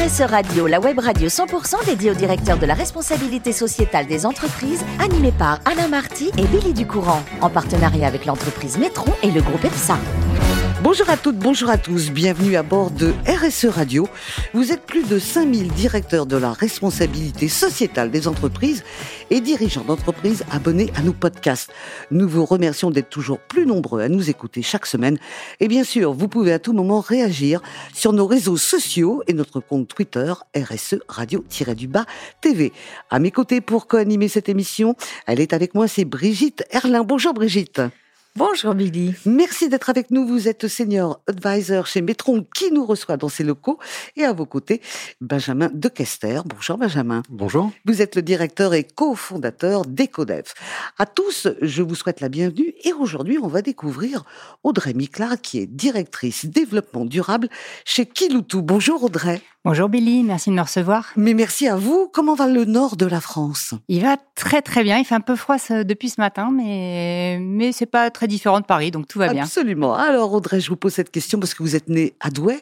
Radio, la web radio 100% dédiée au directeur de la responsabilité sociétale des entreprises, animée par Alain Marty et Billy Ducourant, en partenariat avec l'entreprise Métron et le groupe EPSA. Bonjour à toutes, bonjour à tous, bienvenue à bord de RSE Radio. Vous êtes plus de 5000 directeurs de la responsabilité sociétale des entreprises et dirigeants d'entreprises abonnés à nos podcasts. Nous vous remercions d'être toujours plus nombreux à nous écouter chaque semaine. Et bien sûr, vous pouvez à tout moment réagir sur nos réseaux sociaux et notre compte Twitter RSE Radio-du-Bas TV. À mes côtés pour co-animer cette émission, elle est avec moi, c'est Brigitte Erlin. Bonjour Brigitte. Bonjour Billy. Merci d'être avec nous. Vous êtes senior advisor chez Metron qui nous reçoit dans ses locaux. Et à vos côtés, Benjamin Dequester. Bonjour Benjamin. Bonjour. Vous êtes le directeur et cofondateur d'EcoDev. À tous, je vous souhaite la bienvenue. Et aujourd'hui, on va découvrir Audrey Miclard qui est directrice développement durable chez Kiloutou. Bonjour Audrey. Bonjour Billy, merci de me recevoir. Mais merci à vous. Comment va le nord de la France? Il va très très bien. Il fait un peu froid depuis ce matin, mais mais c'est pas très différent de Paris, donc tout va bien. Absolument. Alors Audrey, je vous pose cette question parce que vous êtes née à Douai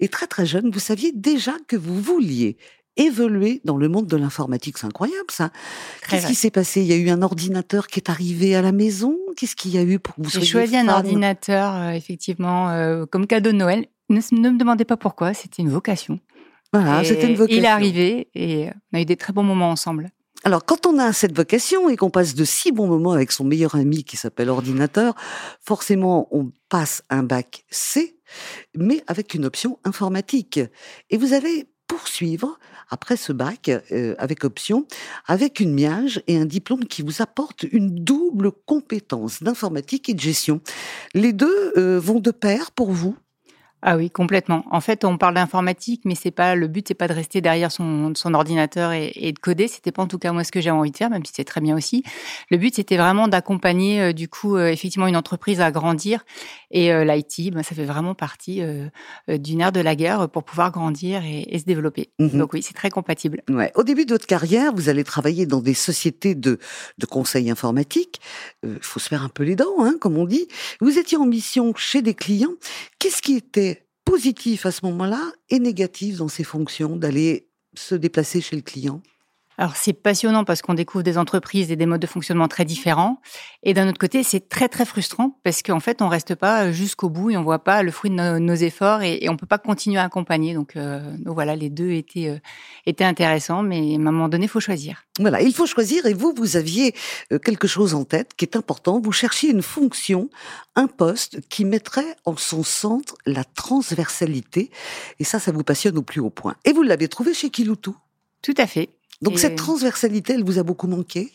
et très très jeune. Vous saviez déjà que vous vouliez évoluer dans le monde de l'informatique. C'est incroyable ça. Qu'est-ce qui s'est passé? Il y a eu un ordinateur qui est arrivé à la maison? Qu'est-ce qu'il y a eu pour que vous J'ai choisi un ordinateur, euh, effectivement, euh, comme cadeau de Noël. Ne, ne me demandez pas pourquoi, c'était une vocation. Voilà, c'était une vocation. Il est arrivé et on a eu des très bons moments ensemble. Alors, quand on a cette vocation et qu'on passe de si bons moments avec son meilleur ami qui s'appelle ordinateur, forcément, on passe un bac C, mais avec une option informatique. Et vous allez poursuivre après ce bac euh, avec option, avec une miage et un diplôme qui vous apporte une double compétence d'informatique et de gestion. Les deux euh, vont de pair pour vous ah oui, complètement. En fait, on parle d'informatique, mais c'est pas le but, c'est pas de rester derrière son, son ordinateur et, et, de coder. C'était pas en tout cas moi ce que j'ai envie de faire, même si c'est très bien aussi. Le but, c'était vraiment d'accompagner, euh, du coup, euh, effectivement, une entreprise à grandir. Et euh, l'IT, ben, ça fait vraiment partie d'une ère de la guerre pour pouvoir grandir et, et se développer. Mhm. Donc oui, c'est très compatible. Ouais. Au début de votre carrière, vous allez travailler dans des sociétés de, de conseil informatique. Il faut se faire un peu les dents, hein, comme on dit. Vous étiez en mission chez des clients. Qu'est-ce qui était positif à ce moment-là et négatif dans ses fonctions d'aller se déplacer chez le client alors c'est passionnant parce qu'on découvre des entreprises et des modes de fonctionnement très différents. Et d'un autre côté, c'est très très frustrant parce qu'en fait, on reste pas jusqu'au bout et on voit pas le fruit de nos, efforts et, et, on peut pas continuer à accompagner. Donc, euh, donc voilà, les deux étaient euh, étaient intéressants, mais à un moment donné, il faut choisir. Voilà, il faut choisir. Et vous, vous aviez euh, quelque chose en tête qui est important. Vous cherchiez une fonction, un poste qui mettrait en son centre la transversalité. Et ça, ça vous passionne au plus haut point. Et vous l'avez trouvé chez Kiloutou? Tout à fait. Donc cette transversalité, elle vous a beaucoup manqué?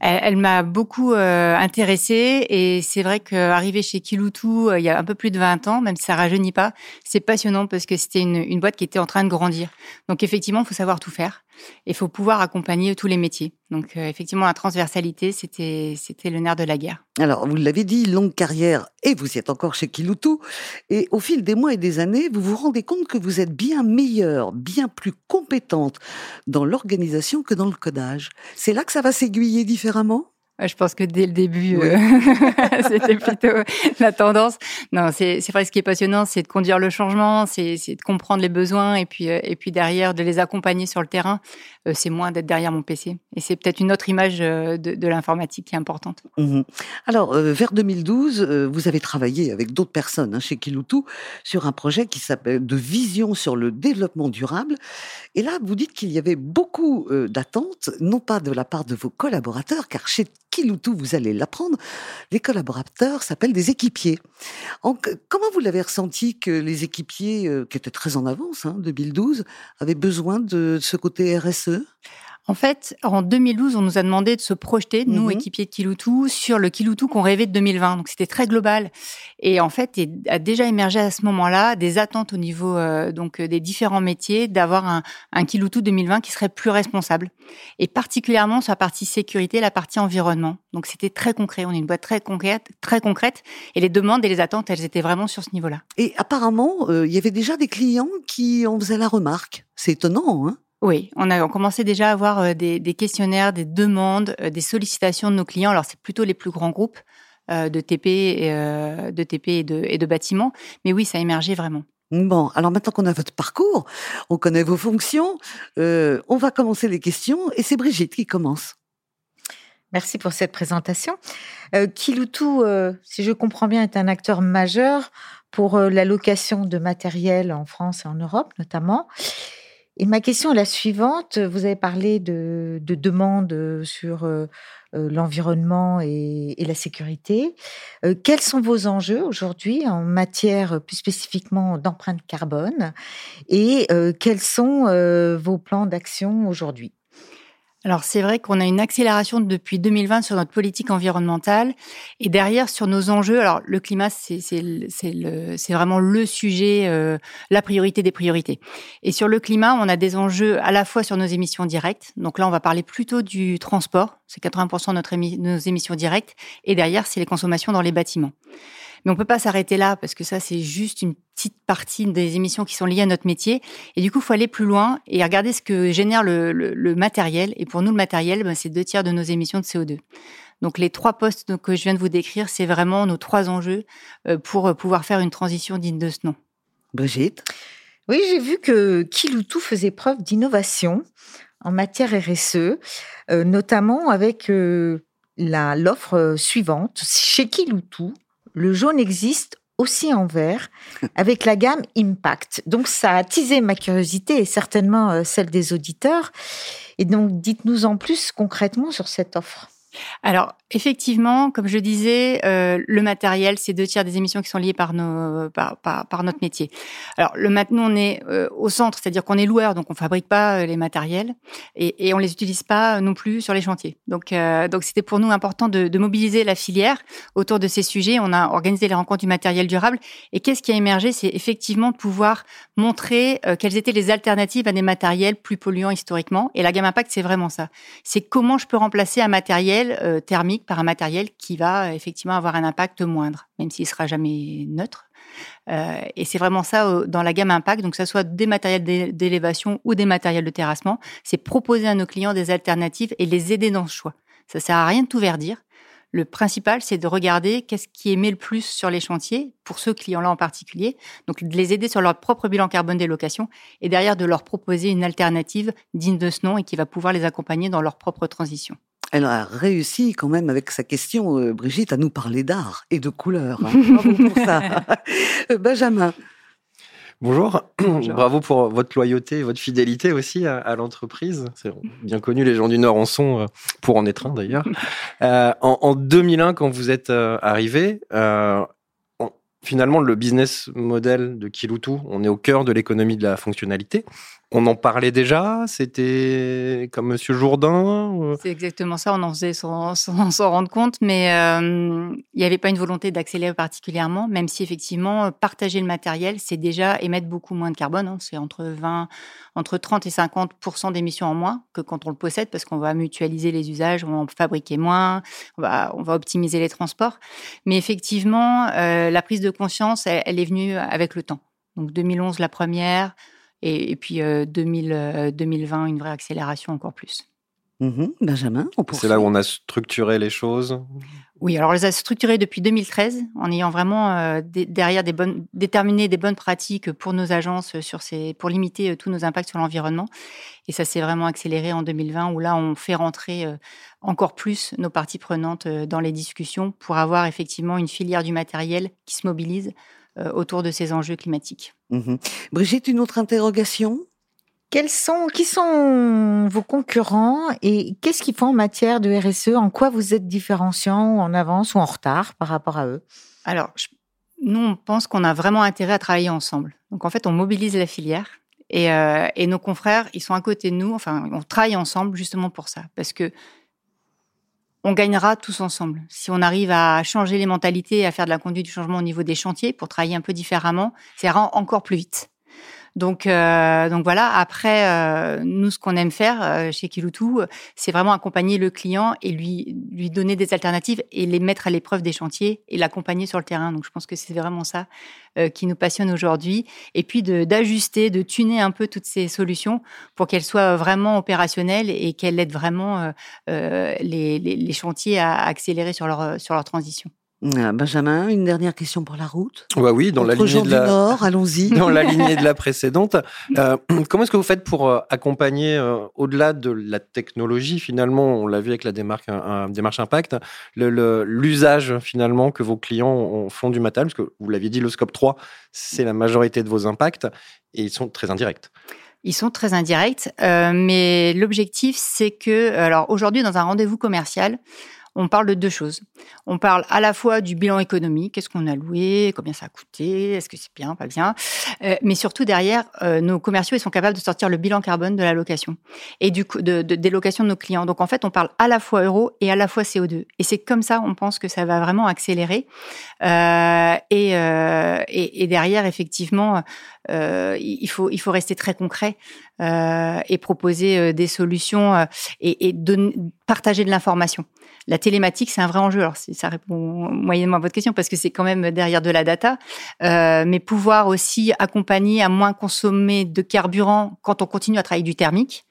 Elle, m'a beaucoup euh, intéressée et c'est vrai qu'arriver chez Kiloutou euh, il y a un peu plus de 20 ans, même si ça rajeunit pas, c'est passionnant parce que c'était une, une, boîte qui était en train de grandir. Donc effectivement, il faut savoir tout faire. Il faut pouvoir accompagner tous les métiers. Donc euh, effectivement, la transversalité, c'était c'était le nerf de la guerre. Alors, vous l'avez dit, longue carrière, et vous êtes encore chez Kiloutou. Et au fil des mois et des années, vous vous rendez compte que vous êtes bien meilleure, bien plus compétente dans l'organisation que dans le codage. C'est là que ça va s'aiguiller différemment? Je pense que dès le début, euh, c'était plutôt la tendance. Non, c'est vrai. Ce qui est passionnant, c'est de conduire le changement, c'est de comprendre les besoins et puis euh, et puis derrière de les accompagner sur le terrain. Euh, c'est moins d'être derrière mon PC. Et c'est peut-être une autre image de, de l'informatique qui est importante. Mmh Alors, vers 2012, vous avez travaillé avec d'autres personnes hein, chez Kiloutou sur un projet qui s'appelle de vision sur le développement durable. Et là, vous dites qu'il y avait beaucoup d'attentes, non pas de la part de vos collaborateurs, car chez Kiloutou, vous allez l'apprendre, les collaborateurs s'appellent des équipiers. comment vous l'avez ressenti que les équipiers, euh, qui étaient très en avance, hein, 2012, avaient besoin de ce côté RSE en fait, en 2012, on nous a demandé de se projeter, nous, mhm. équipiers de Kiloutou, sur le Kiloutou qu'on rêvait de 2020. Donc, c'était très global. Et en fait, il a déjà émergé à ce moment-là des attentes au niveau euh, donc des différents métiers d'avoir un, un Kiloutou 2020 qui serait plus responsable. Et particulièrement sur la partie sécurité, la partie environnement. Donc, c'était très concret. On est une boîte très concrète, très concrète. Et les demandes et les attentes, elles étaient vraiment sur ce niveau-là. Et apparemment, euh, il y avait déjà des clients qui en faisaient la remarque. C'est étonnant, hein oui, on a commencé déjà à avoir euh, des, questionnaires, des demandes, euh, des sollicitations de nos clients. Alors c'est plutôt les plus grands groupes euh, de TP, de TP et de, et de bâtiments, mais oui, ça a émergé vraiment. Bon, alors maintenant qu'on a votre parcours, on connaît vos fonctions, euh, on va commencer les questions et c'est Brigitte qui commence. Merci pour cette présentation. Euh, Kiloutou, euh, si je comprends bien, est un acteur majeur pour euh, la location de matériel en France et en Europe notamment. Et ma question est la suivante. Vous avez parlé de, de demandes sur euh, l'environnement et, la sécurité. Euh, quels sont vos enjeux aujourd'hui en matière plus spécifiquement d'empreinte carbone et euh, quels sont vos plans d'action aujourd'hui? Alors c'est vrai qu'on a une accélération depuis 2020 sur notre politique environnementale et derrière sur nos enjeux. Alors le climat c'est vraiment le sujet, euh, la priorité des priorités. Et sur le climat, on a des enjeux à la fois sur nos émissions directes. Donc là, on va parler plutôt du transport, c'est 80% de nos émissions directes, et derrière c'est les consommations dans les bâtiments. Mais on peut pas s'arrêter là parce que ça, c'est juste une petite partie des émissions qui sont liées à notre métier. Et du coup, il faut aller plus loin et regarder ce que génère le, matériel. Et pour nous, le matériel, ben, c'est deux tiers de nos émissions de CO2. Donc les trois postes que je viens de vous décrire, c'est vraiment nos trois enjeux euh, pour euh, pouvoir faire une transition digne de ce nom. Brigitte? Oui, j'ai vu que Kiloutou faisait preuve d'innovation en matière RSE, euh, notamment avec l'offre suivante. Chez Kiloutou, le jaune existe aussi en vert avec la gamme Impact. Donc ça a attisé ma curiosité et certainement euh, celle des auditeurs. Et donc dites-nous en plus concrètement sur cette offre. Alors, effectivement, comme je disais, euh, le matériel, c'est deux tiers des émissions qui sont liées par, notre métier. Alors, le maintenant, on est euh, au centre, c'est-à-dire qu'on est loueur, donc on fabrique pas euh, les matériels et, et on les utilise pas non plus sur les chantiers. Donc, donc c'était pour nous important de, de, mobiliser la filière autour de ces sujets. On a organisé les rencontres du matériel durable. Et qu'est-ce qui a émergé? C'est effectivement de pouvoir montrer quelles étaient les alternatives à des matériels plus polluants historiquement. Et la gamme Impact, c'est vraiment ça. C'est comment je peux remplacer un matériel euh, thermique par un matériel qui va euh, effectivement avoir un impact moindre, même s'il sera jamais neutre. Euh, et c'est vraiment ça dans la gamme impact, donc que ce soit des matériels d'élévation ou des matériels de terrassement, c'est proposer à nos clients des alternatives et les aider dans ce choix. Ça sert à rien de tout verdir. Le principal, c'est de regarder qu'est-ce qui émet le plus sur les chantiers, pour ce clients-là en particulier. Donc, de les aider sur leur propre bilan carbone des locations et derrière de leur proposer une alternative digne de ce nom et qui va pouvoir les accompagner dans leur propre transition elle a réussi quand même avec sa question, euh, Brigitte, à nous parler d'art et de couleurs. Hein. Bravo pour ça. Euh, Benjamin. Bonjour. bravo pour votre loyauté et votre fidélité aussi à, l'entreprise. C'est bien connu, les gens du Nord en sont, euh, pour en être un d'ailleurs. en, en, 2001, quand vous êtes arrivé, finalement, le business model de Kiloutou, on est au cœur de l'économie de la fonctionnalité. On en parlait déjà C'était comme Monsieur Jourdain C'est exactement ça, on en faisait sans s'en rendre compte, mais euh, il n'y avait pas une volonté d'accélérer particulièrement, même si effectivement, partager le matériel, c'est déjà émettre beaucoup moins de carbone. Hein. c'est entre 20, entre 30 et 50% d'émissions en moins que quand on le possède, parce qu'on va mutualiser les usages, on va en fabriquer moins, on va, optimiser les transports. Mais effectivement, euh, la prise de conscience, elle, est venue avec le temps. Donc 2011 la première, et, puis 2000, 2020, euh, une vraie accélération encore plus. Mmh Benjamin, C'est là où on a structuré les choses? Oui, alors on les a structurées depuis 2013 en ayant vraiment euh, derrière des bonnes, déterminé des bonnes pratiques pour nos agences sur ces, pour limiter euh, tous nos impacts sur l'environnement. Et ça s'est vraiment accéléré en 2020 où là on fait rentrer encore plus nos parties prenantes dans les discussions pour avoir effectivement une filière du matériel qui se mobilise euh, autour de ces enjeux climatiques. Mhm. Brigitte, une autre interrogation? Quels sont, qui sont vos concurrents et qu'est-ce qu'ils font en matière de RSE En quoi vous êtes différenciant ou en avance ou en retard par rapport à eux? Alors, nous, on pense qu'on a vraiment intérêt à travailler ensemble. Donc, en fait, on mobilise la filière et, euh, et, nos confrères, ils sont à côté de nous. Enfin, on travaille ensemble justement pour ça. Parce que on gagnera tous ensemble. Si on arrive à changer les mentalités, à faire de la conduite du changement au niveau des chantiers pour travailler un peu différemment, ça ira encore plus vite. Donc, euh, donc voilà. Après, euh, nous, ce qu'on aime faire euh, chez Kiloutou, c'est vraiment accompagner le client et lui lui donner des alternatives et les mettre à l'épreuve des chantiers et l'accompagner sur le terrain. Donc, je pense que c'est vraiment ça qui nous passionne aujourd'hui. Et puis d'ajuster, de, tuner un peu toutes ces solutions pour qu'elles soient vraiment opérationnelles et qu'elles aident vraiment les, les, les, chantiers à accélérer sur leur sur leur transition. Ah, Benjamin, une dernière question pour la route. Bah oui, dans la lignée de la Nord, allons-y. Dans la lignée de la précédente, euh, comment est-ce que vous faites pour euh, accompagner euh, au-delà de la technologie finalement, on l'a vu avec la démarche, un, démarche impact, l'usage finalement que vos clients font du matériel, parce que vous l'aviez dit, le scope 3, c'est la majorité de vos impacts et ils sont très indirects. Ils sont très indirects, mais l'objectif, c'est que, alors aujourd'hui, dans un rendez-vous commercial, on parle de deux choses. On parle à la fois du bilan économique, qu'est-ce qu'on a loué, combien ça a coûté, est-ce que c'est bien, pas bien, euh, mais surtout derrière, euh, nos commerciaux ils sont capables de sortir le bilan carbone de la location et du de, de, des locations de nos clients. Donc en fait, on parle à la fois euro et à la fois CO2. Et c'est comme ça, on pense que ça va vraiment accélérer. Euh, et, derrière, effectivement, il faut rester très concret et proposer des solutions et, partager de l'information télématique, c'est un vrai enjeu. Alors, ça répond moyennement à votre question parce que c'est quand même derrière de la data, euh, mais pouvoir aussi accompagner à moins consommer de carburant quand on continue à travailler du thermique.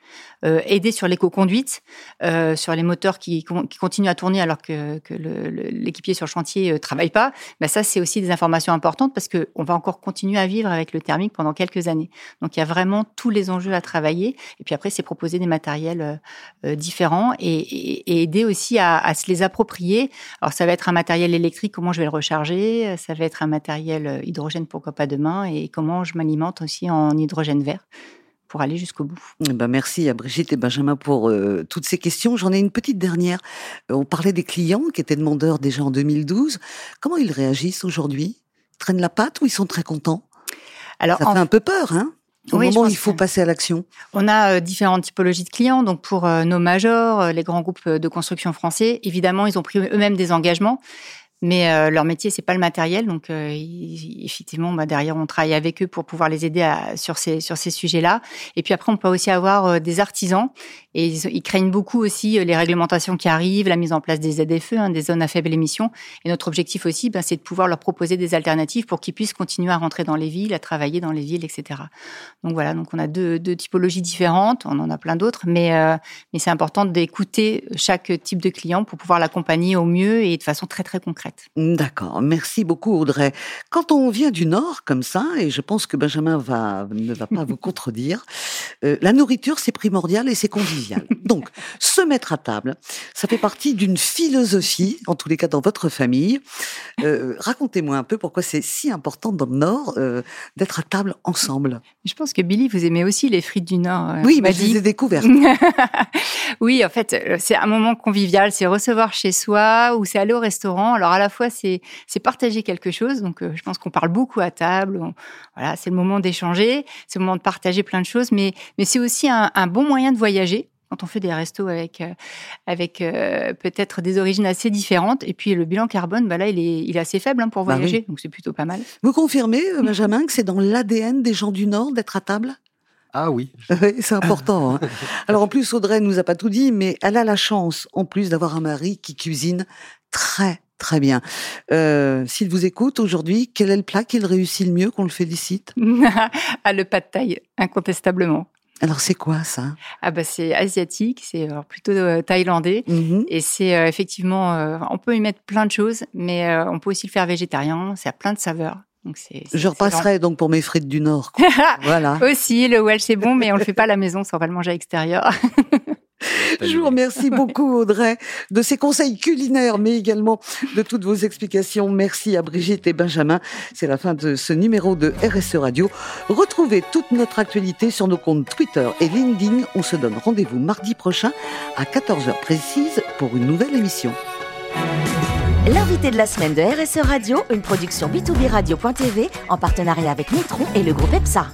Euh, aider sur l'éco-conduite, euh, sur les moteurs qui, continuent à tourner alors que, l'équipier sur le chantier ne euh, travaille pas, bah ça, c'est aussi des informations importantes parce qu'on va encore continuer à vivre avec le thermique pendant quelques années. Donc, il y a vraiment tous les enjeux à travailler. Et puis après, c'est proposer des matériels différents et, aider aussi à, à, se les approprier. Alors, ça va être un matériel électrique, comment je vais le recharger Ça va être un matériel hydrogène, pourquoi pas demain Et comment je m'alimente aussi en hydrogène vert pour aller jusqu'au bout. Eh ben merci à Brigitte et Benjamin pour euh, toutes ces questions. J'en ai une petite dernière. Euh, on parlait des clients qui étaient demandeurs déjà en 2012. Comment ils réagissent aujourd'hui? Traînent la patte ou ils sont très contents? Alors, Ça fait un peu peur, hein? Au moment où il faut passer à l'action On a euh, différentes typologies de clients. Donc pour nos majors, les grands groupes de construction français, évidemment, ils ont pris eux-mêmes des engagements. Mais euh, leur métier, c'est pas le matériel, donc euh, effectivement, bah, derrière, on travaille avec eux pour pouvoir les aider à, sur ces sur ces sujets-là. Et puis après, on peut aussi avoir euh, des artisans et ils, craignent beaucoup aussi les réglementations qui arrivent, la mise en place des ZFE, hein, des zones à faible émission. Et notre objectif aussi, bah, c'est de pouvoir leur proposer des alternatives pour qu'ils puissent continuer à rentrer dans les villes, à travailler dans les villes, etc. Donc voilà, donc on a deux, typologies différentes, on en a plein d'autres, mais mais c'est important d'écouter chaque type de client pour pouvoir l'accompagner au mieux et de façon très très concrète. D'accord, merci beaucoup Audrey. Quand on vient du Nord comme ça, et je pense que Benjamin ne va pas vous contredire, euh, la nourriture c'est primordial et c'est convivial. Donc, se mettre à table, ça fait partie d'une philosophie, en tous les cas dans votre famille. Euh, racontez-moi un peu pourquoi c'est si important dans le Nord euh, d'être à table ensemble. Je pense que Billy, vous aimez aussi les frites du Nord. oui, mais je les ai découvertes. oui, en fait, c'est un moment convivial, c'est recevoir chez soi ou c'est aller au restaurant. Alors à la fois c'est partager quelque chose. Donc euh, je pense qu'on parle beaucoup à table. voilà, c'est le moment d'échanger, c'est le moment de partager plein de choses, mais mais c'est aussi un, bon moyen de voyager quand on fait des restos avec euh, avec euh, peut-être des origines assez différentes. Et puis le bilan carbone, bah là, il est, il est assez faible hein, pour bah voyager, donc c'est plutôt pas mal. Vous confirmez, Benjamin, que c'est dans l'ADN des gens du Nord d'être à table? Ah oui. c'est important. Hein. Alors en plus, Audrey nous a pas tout dit, mais elle a la chance, en plus, d'avoir un mari qui cuisine très Très bien. Euh, S'il vous écoute aujourd'hui, quel est le plat qu'il réussit le mieux, qu'on le félicite? Ah, le pas de taille, incontestablement. Alors c'est quoi ça? Ah bah c'est asiatique, c'est euh, plutôt euh, thaïlandais mm-hmm. et c'est euh, effectivement on peut y mettre plein de choses, mais on peut aussi le faire végétarien. C'est à plein de saveurs. Donc Je repasserai donc pour mes frites du Nord. voilà. aussi le Welsh c'est bon, mais on le fait pas à la maison, ça on va le manger à l'extérieur. Je vous remercie beaucoup, Audrey, de ces conseils culinaires, mais également de toutes vos explications. Merci à Brigitte et Benjamin. C'est la fin de ce numéro de RSE Radio. Retrouvez toute notre actualité sur nos comptes Twitter et LinkedIn. On se donne rendez-vous mardi prochain à 14h précise pour une nouvelle émission. L'invité de la semaine de RSE Radio, une production B2B Radio.tv en partenariat avec Nitron et le groupe EPSA.